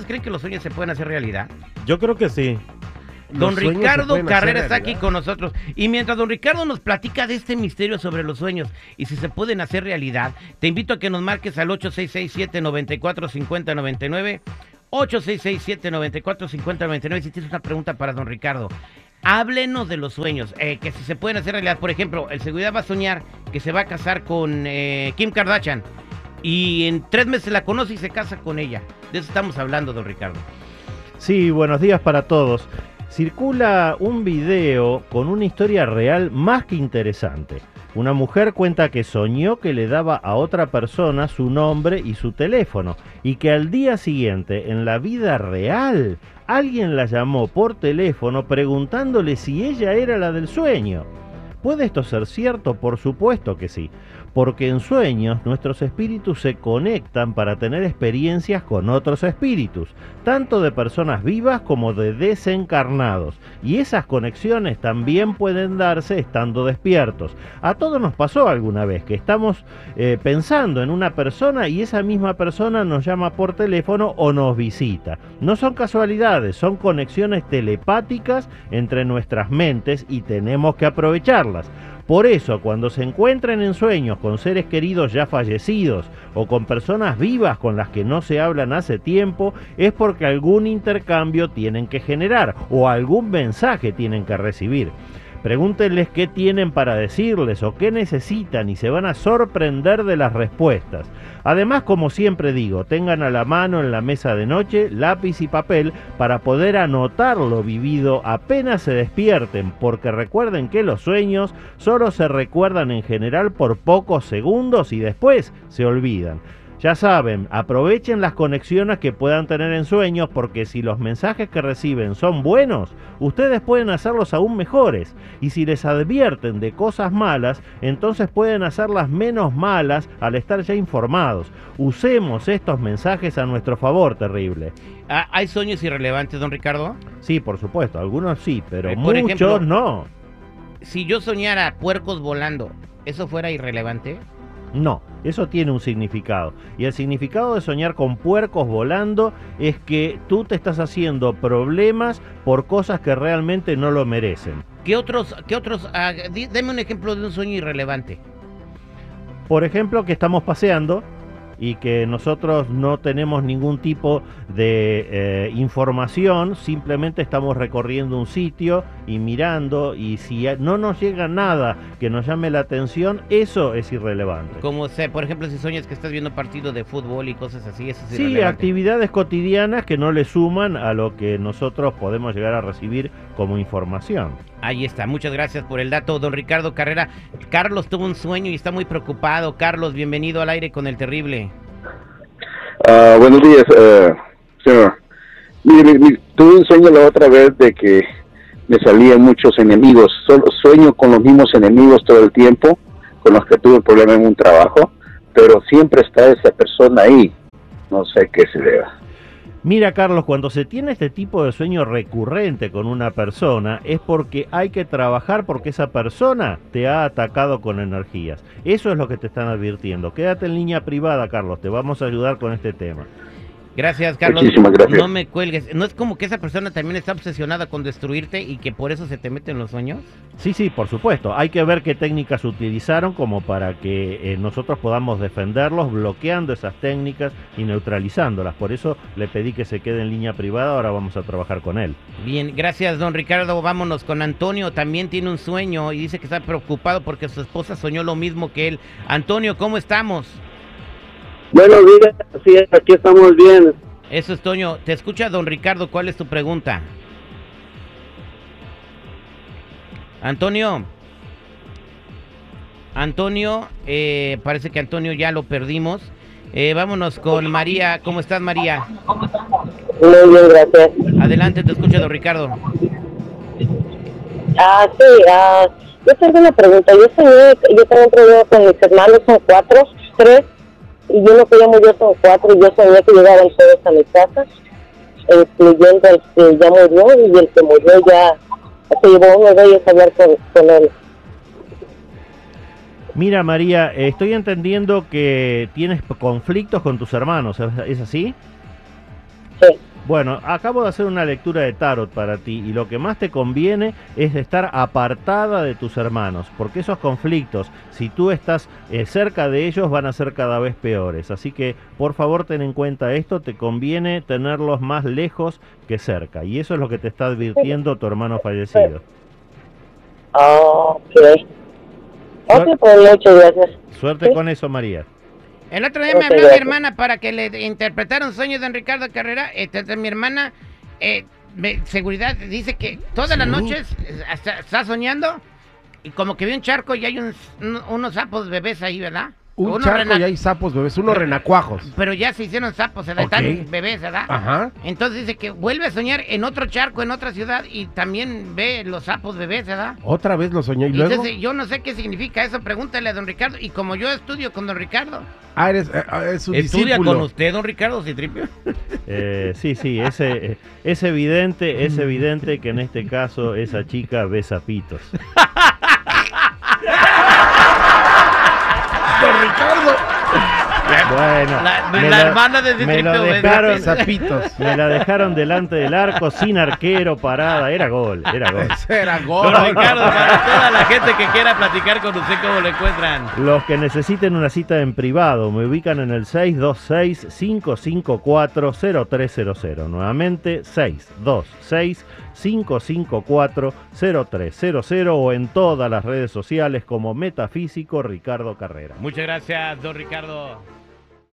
¿ustedes creen que los sueños se pueden hacer realidad? Yo creo que sí. Don Ricardo Carrera está aquí con nosotros. Y mientras don Ricardo nos platica de este misterio sobre los sueños y si se pueden hacer realidad, te invito a que nos marques al 8667-945099. 8667-945099 si tienes una pregunta para don Ricardo. Háblenos de los sueños, eh, que si se pueden hacer realidad. Por ejemplo, el seguridad va a soñar que se va a casar con eh, Kim Kardashian y en tres meses la conoce y se casa con ella. De eso estamos hablando, don Ricardo. Sí, buenos días para todos. Circula un video con una historia real más que interesante. Una mujer cuenta que soñó que le daba a otra persona su nombre y su teléfono y que al día siguiente, en la vida real, alguien la llamó por teléfono preguntándole si ella era la del sueño. ¿Puede esto ser cierto? Por supuesto que sí, porque en sueños nuestros espíritus se conectan para tener experiencias con otros espíritus, tanto de personas vivas como de desencarnados, y esas conexiones también pueden darse estando despiertos. A todos nos pasó alguna vez que estamos eh, pensando en una persona y esa misma persona nos llama por teléfono o nos visita. No son casualidades, son conexiones telepáticas entre nuestras mentes y tenemos que aprovecharlas. Por eso, cuando se encuentren en sueños con seres queridos ya fallecidos o con personas vivas con las que no se hablan hace tiempo, es porque algún intercambio tienen que generar o algún mensaje tienen que recibir. Pregúntenles qué tienen para decirles o qué necesitan y se van a sorprender de las respuestas. Además, como siempre digo, tengan a la mano en la mesa de noche lápiz y papel para poder anotar lo vivido apenas se despierten, porque recuerden que los sueños solo se recuerdan en general por pocos segundos y después se olvidan. Ya saben, aprovechen las conexiones que puedan tener en sueños porque si los mensajes que reciben son buenos, ustedes pueden hacerlos aún mejores. Y si les advierten de cosas malas, entonces pueden hacerlas menos malas al estar ya informados. Usemos estos mensajes a nuestro favor, terrible. Ah, ¿Hay sueños irrelevantes, don Ricardo? Sí, por supuesto, algunos sí, pero Eh, muchos ejemplo, no. Si yo soñara puercos volando, ¿eso fuera irrelevante? No, eso tiene un significado. Y el significado de soñar con puercos volando es que tú te estás haciendo problemas por cosas que realmente no lo merecen. ¿Qué otros, qué otros, ah, un ejemplo de un sueño irrelevante? Por ejemplo, que estamos paseando y que nosotros no tenemos ningún tipo de eh, información, simplemente estamos recorriendo un sitio y mirando y si no nos llega nada que nos llame la atención, eso es irrelevante. Como sé, por ejemplo, si sueñas que estás viendo partido de fútbol y cosas así, eso es Sí, irrelevante. actividades cotidianas que no le suman a lo que nosotros podemos llegar a recibir como información. Ahí está, muchas gracias por el dato, don Ricardo Carrera. Carlos tuvo un sueño y está muy preocupado. Carlos, bienvenido al aire con el terrible. Ah, buenos días, eh, señor. Mire, mi- mi- tuve un sueño la otra vez de que me salían muchos enemigos. Solo sueño con los mismos enemigos todo el tiempo, con los que tuve problemas en un trabajo, pero siempre está esa persona ahí. No sé qué se deba. Mira, Carlos, cuando se tiene este tipo de sueño recurrente con una persona es porque hay que trabajar porque esa persona te ha atacado con energías. Eso es lo que te están advirtiendo. Quédate en línea privada, Carlos, te vamos a ayudar con este tema. Gracias, Carlos. Muchísimas gracias. No me cuelgues. ¿No es como que esa persona también está obsesionada con destruirte y que por eso se te mete en los sueños? Sí, sí, por supuesto. Hay que ver qué técnicas utilizaron como para que eh, nosotros podamos defenderlos bloqueando esas técnicas y neutralizándolas. Por eso le pedí que se quede en línea privada. Ahora vamos a trabajar con él. Bien, gracias, don Ricardo. Vámonos con Antonio. También tiene un sueño y dice que está preocupado porque su esposa soñó lo mismo que él. Antonio, ¿cómo estamos? Buenos días, sí, aquí estamos bien. Eso es Toño. Te escucha don Ricardo. ¿Cuál es tu pregunta? Antonio. Antonio, eh, parece que Antonio ya lo perdimos. Eh, vámonos con María. ¿Cómo estás, María? Muy bien, gracias. Adelante, te escucha don Ricardo. Ah, sí, ah, yo tengo una pregunta. Yo soñé, yo tengo un problema con mis hermanos, son cuatro, tres, y uno que llamo yo son cuatro, y yo soñé que llegaban todos a mi casa, incluyendo el que ya murió y el que murió ya se llevó uno de ellos a hablar con, con él. Mira, María, estoy entendiendo que tienes conflictos con tus hermanos. ¿Es, es así? Sí. Bueno, acabo de hacer una lectura de tarot para ti y lo que más te conviene es estar apartada de tus hermanos, porque esos conflictos, si tú estás eh, cerca de ellos, van a ser cada vez peores. Así que, por favor, ten en cuenta esto, te conviene tenerlos más lejos que cerca. Y eso es lo que te está advirtiendo tu hermano fallecido. Ok. Ok, pues muchas gracias. Suerte Sí. con eso, María. El otro día me habló mi hermana para que le interpretara un sueño de don Ricardo Carrera. Este, mi hermana, eh, me- seguridad, dice que todas las noches eh, está soñando y como que ve un charco y hay un- unos sapos bebés ahí, ¿verdad? Un charco rena- y hay sapos bebés, unos renacuajos. Pero ya se hicieron sapos, ¿verdad? Ok. Están bebés, ¿verdad? Ajá. Entonces dice que vuelve a soñar en otro charco, en otra ciudad y también ve los sapos bebés, ¿verdad? Otra vez lo soñé y Y luego. Entonces yo no sé qué significa eso, pregúntale a don Ricardo. Y como yo estudio con don Ricardo. Ah, eres, eh, ah, es un ¿Estudia discípulo. con usted, don Ricardo Citripio? Eh, sí, sí, ese, eh, es evidente, es evidente que en este caso esa chica ve sapitos. Ricardo! Bueno, La- me la lo- hermana de me lo dejaron, Zapitos. me la dejaron delante del arco sin arquero parada, era gol, era gol. Era gol. Don Ricardo, para toda la gente que quiera platicar con usted, ¿cómo lo encuentran? Los que necesiten una cita en privado me ubican en el 626-554-0300. Nuevamente 626-554-0300 o en todas las redes sociales como Metafísico Ricardo Carrera. Muchas gracias, don Ricardo.